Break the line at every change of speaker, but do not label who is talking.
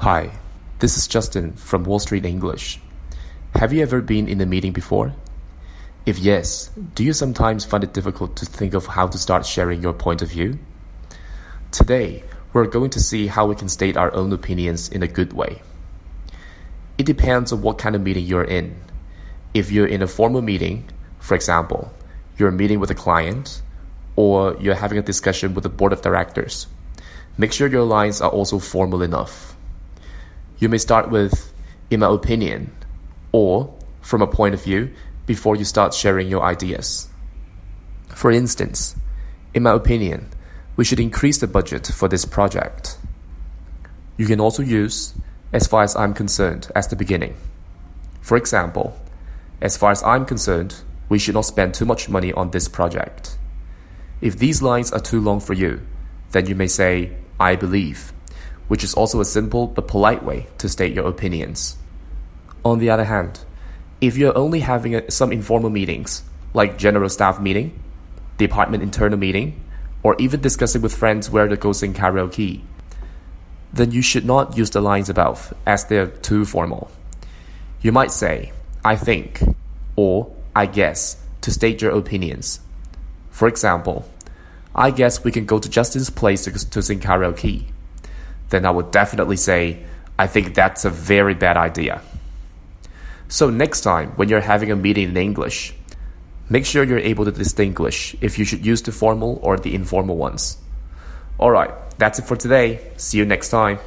Hi, this is Justin from Wall Street English. Have you ever been in a meeting before? If yes, do you sometimes find it difficult to think of how to start sharing your point of view? Today, we're going to see how we can state our own opinions in a good way. It depends on what kind of meeting you're in. If you're in a formal meeting, for example, you're meeting with a client, or you're having a discussion with the board of directors, make sure your lines are also formal enough. You may start with, in my opinion, or from a point of view before you start sharing your ideas. For instance, in my opinion, we should increase the budget for this project. You can also use, as far as I'm concerned, as the beginning. For example, as far as I'm concerned, we should not spend too much money on this project. If these lines are too long for you, then you may say, I believe which is also a simple but polite way to state your opinions. On the other hand, if you're only having a, some informal meetings, like general staff meeting, department internal meeting, or even discussing with friends where to go sing karaoke, then you should not use the lines above as they're too formal. You might say, I think, or I guess, to state your opinions. For example, I guess we can go to Justin's place to, to sing karaoke then I would definitely say, I think that's a very bad idea. So, next time when you're having a meeting in English, make sure you're able to distinguish if you should use the formal or the informal ones. Alright, that's it for today. See you next time.